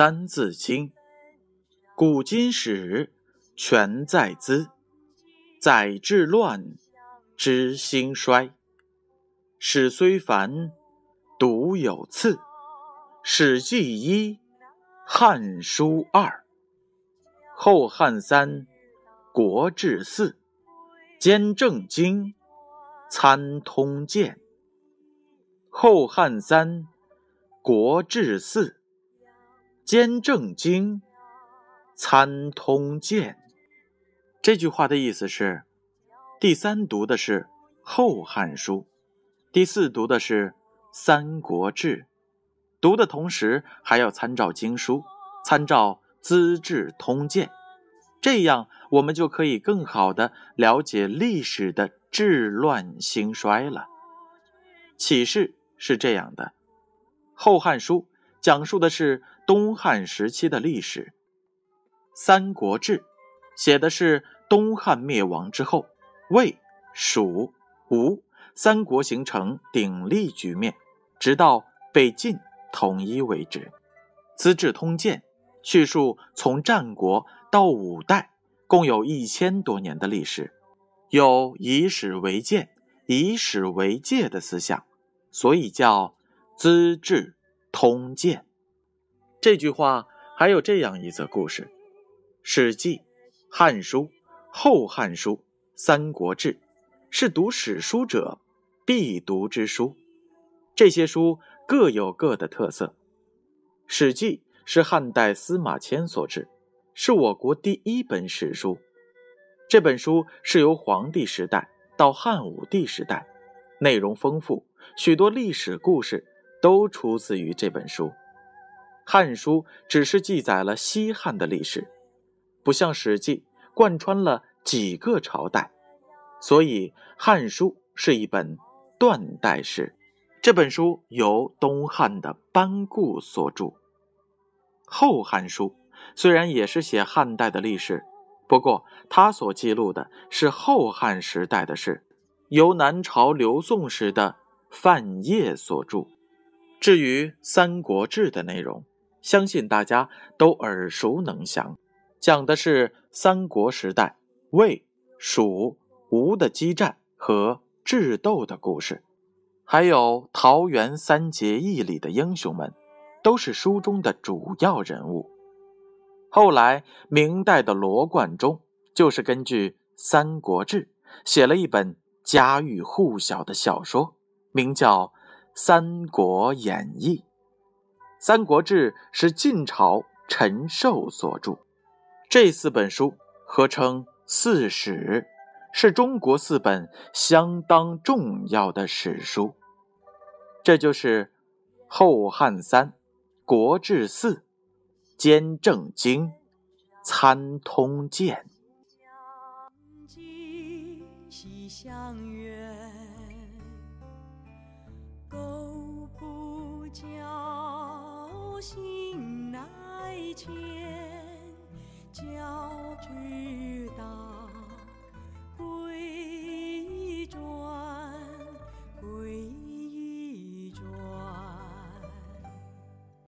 三字经》，古今史全在兹，载治乱，知兴衰。史虽繁，读有次。《史记》一，《汉书》二，《后汉》三，《国志》四，《兼正经》《参通鉴》。《后汉》三，《国志》四，《兼正经》《参通鉴》。这句话的意思是：第三读的是《后汉书》。第四读的是《三国志》，读的同时还要参照经书，参照《资治通鉴》，这样我们就可以更好的了解历史的治乱兴衰了。启示是这样的：《后汉书》讲述的是东汉时期的历史，《三国志》写的是东汉灭亡之后，魏、蜀、吴。三国形成鼎立局面，直到被晋统一为止。《资治通鉴》叙述从战国到五代，共有一千多年的历史，有以史为鉴、以史为戒的思想，所以叫《资治通鉴》。这句话还有这样一则故事：《史记》《汉书》《后汉书》《三国志》，是读史书者。必读之书，这些书各有各的特色。《史记》是汉代司马迁所制，是我国第一本史书。这本书是由黄帝时代到汉武帝时代，内容丰富，许多历史故事都出自于这本书。《汉书》只是记载了西汉的历史，不像《史记》贯穿了几个朝代，所以《汉书》是一本。断代史这本书由东汉的班固所著，《后汉书》虽然也是写汉代的历史，不过他所记录的是后汉时代的事，由南朝刘宋时的范晔所著。至于《三国志》的内容，相信大家都耳熟能详，讲的是三国时代魏、蜀、吴的激战和。智斗的故事，还有桃园三结义里的英雄们，都是书中的主要人物。后来，明代的罗贯中就是根据《三国志》写了一本家喻户晓的小说，名叫《三国演义》。《三国志》是晋朝陈寿所著，这四本书合称四史。是中国四本相当重要的史书，这就是《后汉三》《国志四》《兼正经》《参通鉴》。心乃迁，心爱情。